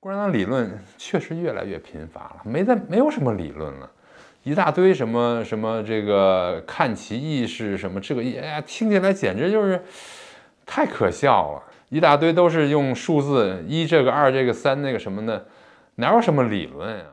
共产党理论确实越来越贫乏了，没在没有什么理论了，一大堆什么什么这个看其意识什么这个，哎呀，听起来简直就是太可笑了，一大堆都是用数字一这个二这个三那个什么的，哪有什么理论呀？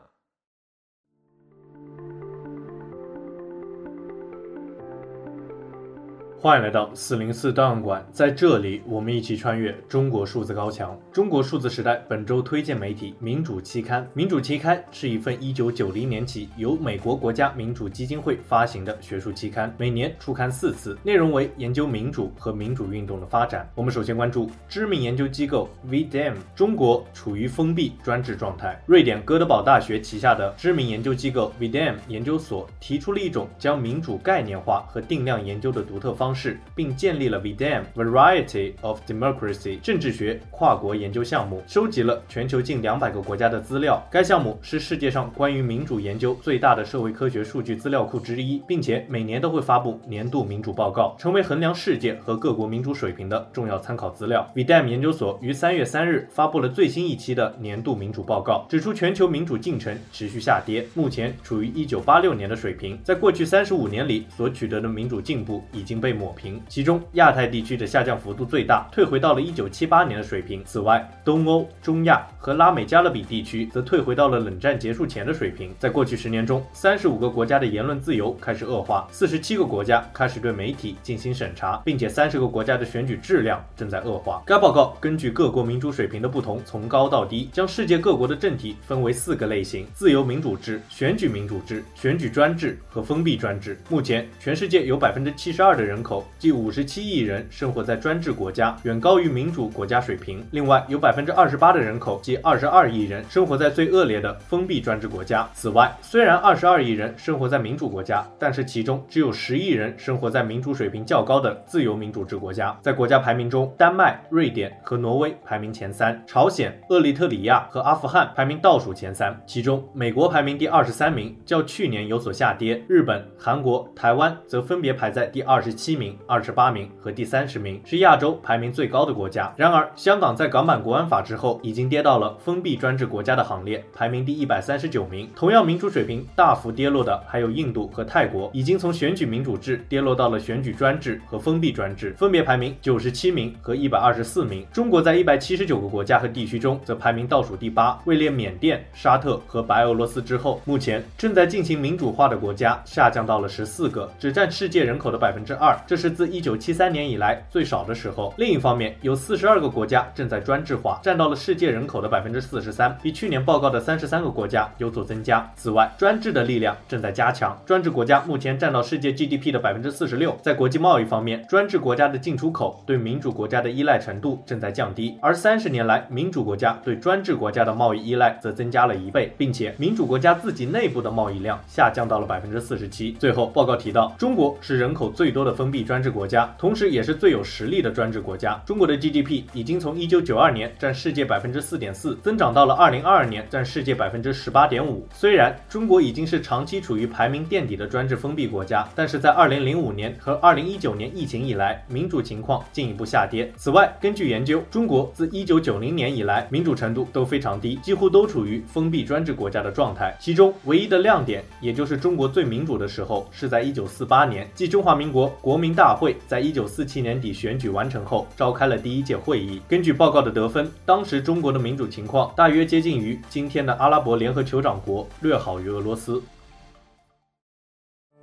欢迎来到四零四档案馆，在这里我们一起穿越中国数字高墙。中国数字时代本周推荐媒体《民主期刊》。《民主期刊》是一份一九九零年起由美国国家民主基金会发行的学术期刊，每年出刊四次，内容为研究民主和民主运动的发展。我们首先关注知名研究机构 V-Dem，中国处于封闭专制状态。瑞典哥德堡大学旗下的知名研究机构 V-Dem 研究所提出了一种将民主概念化和定量研究的独特方式。是，并建立了 V-Dem Variety of Democracy 政治学跨国研究项目，收集了全球近两百个国家的资料。该项目是世界上关于民主研究最大的社会科学数据资料库之一，并且每年都会发布年度民主报告，成为衡量世界和各国民主水平的重要参考资料。V-Dem 研究所于三月三日发布了最新一期的年度民主报告，指出全球民主进程持续下跌，目前处于一九八六年的水平。在过去三十五年里所取得的民主进步已经被抹抹平，其中亚太地区的下降幅度最大，退回到了一九七八年的水平。此外，东欧、中亚和拉美加勒比地区则退回到了冷战结束前的水平。在过去十年中，三十五个国家的言论自由开始恶化，四十七个国家开始对媒体进行审查，并且三十个国家的选举质量正在恶化。该报告根据各国民主水平的不同，从高到低，将世界各国的政体分为四个类型：自由民主制、选举民主制、选举专制和封闭专制。目前，全世界有百分之七十二的人。口即五十七亿人生活在专制国家，远高于民主国家水平。另外，有百分之二十八的人口，即二十二亿人，生活在最恶劣的封闭专制国家。此外，虽然二十二亿人生活在民主国家，但是其中只有十亿人生活在民主水平较高的自由民主制国家。在国家排名中，丹麦、瑞典和挪威排名前三，朝鲜、厄立特里亚和阿富汗排名倒数前三。其中，美国排名第二十三名，较去年有所下跌。日本、韩国、台湾则分别排在第二十七名。二十八名和第三十名是亚洲排名最高的国家。然而，香港在港版国安法之后，已经跌到了封闭专制国家的行列，排名第一百三十九名。同样民主水平大幅跌落的还有印度和泰国，已经从选举民主制跌落到了选举专制和封闭专制，分别排名九十七名和一百二十四名。中国在一百七十九个国家和地区中则排名倒数第八，位列缅甸、沙特和白俄罗斯之后。目前正在进行民主化的国家下降到了十四个，只占世界人口的百分之二。这是自一九七三年以来最少的时候。另一方面，有四十二个国家正在专制化，占到了世界人口的百分之四十三，比去年报告的三十三个国家有所增加。此外，专制的力量正在加强，专制国家目前占到世界 GDP 的百分之四十六。在国际贸易方面，专制国家的进出口对民主国家的依赖程度正在降低，而三十年来，民主国家对专制国家的贸易依赖则增加了一倍，并且民主国家自己内部的贸易量下降到了百分之四十七。最后，报告提到，中国是人口最多的封闭专制国家，同时也是最有实力的专制国家。中国的 GDP 已经从一九九二年占世界百分之四点四，增长到了二零二二年占世界百分之十八点五。虽然中国已经是长期处于排名垫底的专制封闭国家，但是在二零零五年和二零一九年疫情以来，民主情况进一步下跌。此外，根据研究，中国自一九九零年以来民主程度都非常低，几乎都处于封闭专制国家的状态。其中唯一的亮点，也就是中国最民主的时候，是在一九四八年，即中华民国国民大会在一九四七年底选举完成后，召开了第一届会议。根据报告的得分，当时中国的民主情况大约接近于今天的阿拉伯联合酋长国，略好于俄罗斯。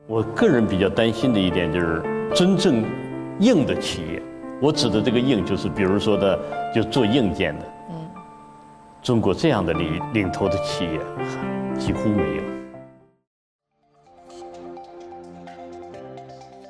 我个人比较担心的一点就是，真正硬的企业，我指的这个硬，就是比如说的，就做硬件的，嗯，中国这样的领领头的企业几乎没有。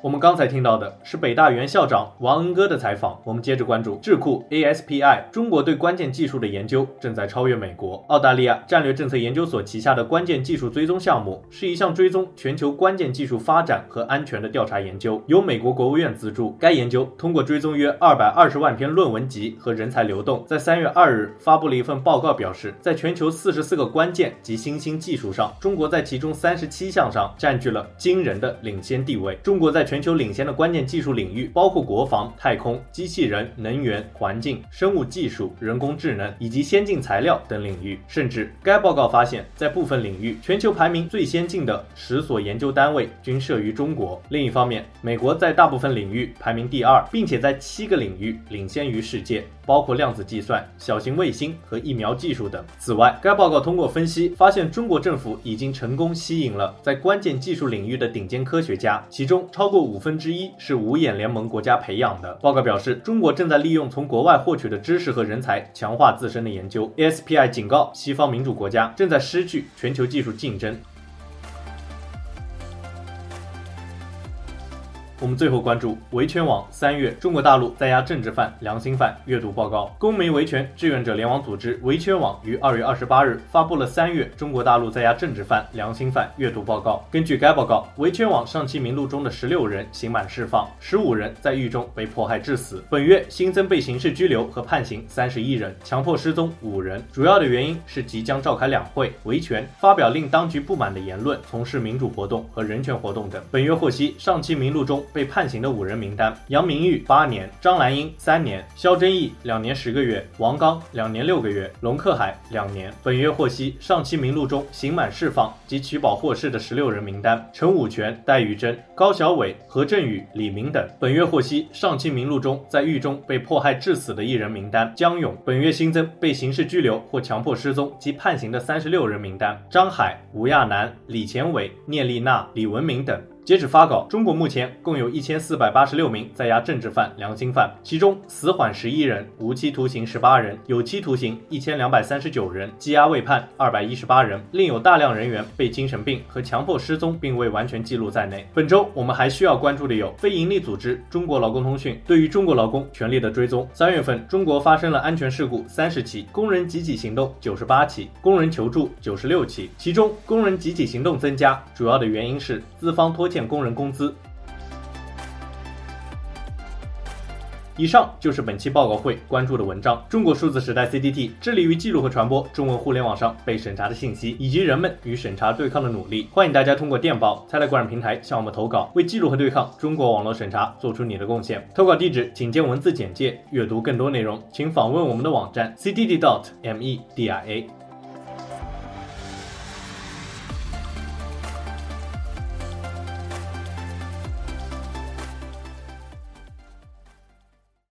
我们刚才听到的是北大原校长王恩哥的采访。我们接着关注智库 ASPI，中国对关键技术的研究正在超越美国。澳大利亚战略政策研究所旗下的关键技术追踪项目是一项追踪全球关键技术发展和安全的调查研究，由美国国务院资助。该研究通过追踪约二百二十万篇论文集和人才流动，在三月二日发布了一份报告，表示在全球四十四个关键及新兴技术上，中国在其中三十七项上占据了惊人的领先地位。中国在全全球领先的关键技术领域包括国防、太空、机器人、能源、环境、生物技术、人工智能以及先进材料等领域。甚至该报告发现，在部分领域，全球排名最先进的十所研究单位均设于中国。另一方面，美国在大部分领域排名第二，并且在七个领域领先于世界，包括量子计算、小型卫星和疫苗技术等。此外，该报告通过分析发现，中国政府已经成功吸引了在关键技术领域的顶尖科学家，其中超过五分之一是五眼联盟国家培养的。报告表示，中国正在利用从国外获取的知识和人才，强化自身的研究。ASPI 警告，西方民主国家正在失去全球技术竞争。我们最后关注维权网三月中国大陆在押政治犯、良心犯阅读报告。公民维权志愿者联网组织维权网于二月二十八日发布了三月中国大陆在押政治犯、良心犯阅读报告。根据该报告，维权网上期名录中的十六人刑满释放，十五人在狱中被迫害致死。本月新增被刑事拘留和判刑三十一人，强迫失踪五人。主要的原因是即将召开两会维权，发表令当局不满的言论，从事民主活动和人权活动等。本月获悉，上期名录中。被判刑的五人名单：杨明玉八年，张兰英三年，肖真义两年十个月，王刚两年六个月，龙克海两年。本月获悉，上期名录中刑满释放及取保获释的十六人名单：陈武全、戴玉珍、高小伟、何振宇、李明等。本月获悉，上期名录中在狱中被迫害致死的一人名单：江勇。本月新增被刑事拘留或强迫失踪及判刑的三十六人名单：张海、吴亚楠、李前伟、聂丽娜、李文明等。截止发稿，中国目前共有一千四百八十六名在押政治犯、良心犯，其中死缓十一人，无期徒刑十八人，有期徒刑一千两百三十九人，羁押未判二百一十八人，另有大量人员被精神病和强迫失踪并未完全记录在内。本周我们还需要关注的有非营利组织中国劳工通讯对于中国劳工权利的追踪。三月份，中国发生了安全事故三十起，工人集体行动九十八起，工人求助九十六起，其中工人集体行动增加，主要的原因是资方拖欠欠工人工资。以上就是本期报告会关注的文章。中国数字时代 CDT 致力于记录和传播中文互联网上被审查的信息，以及人们与审查对抗的努力。欢迎大家通过电报、菜来观平台向我们投稿，为记录和对抗中国网络审查做出你的贡献。投稿地址请见文字简介。阅读更多内容，请访问我们的网站 cddotmedia。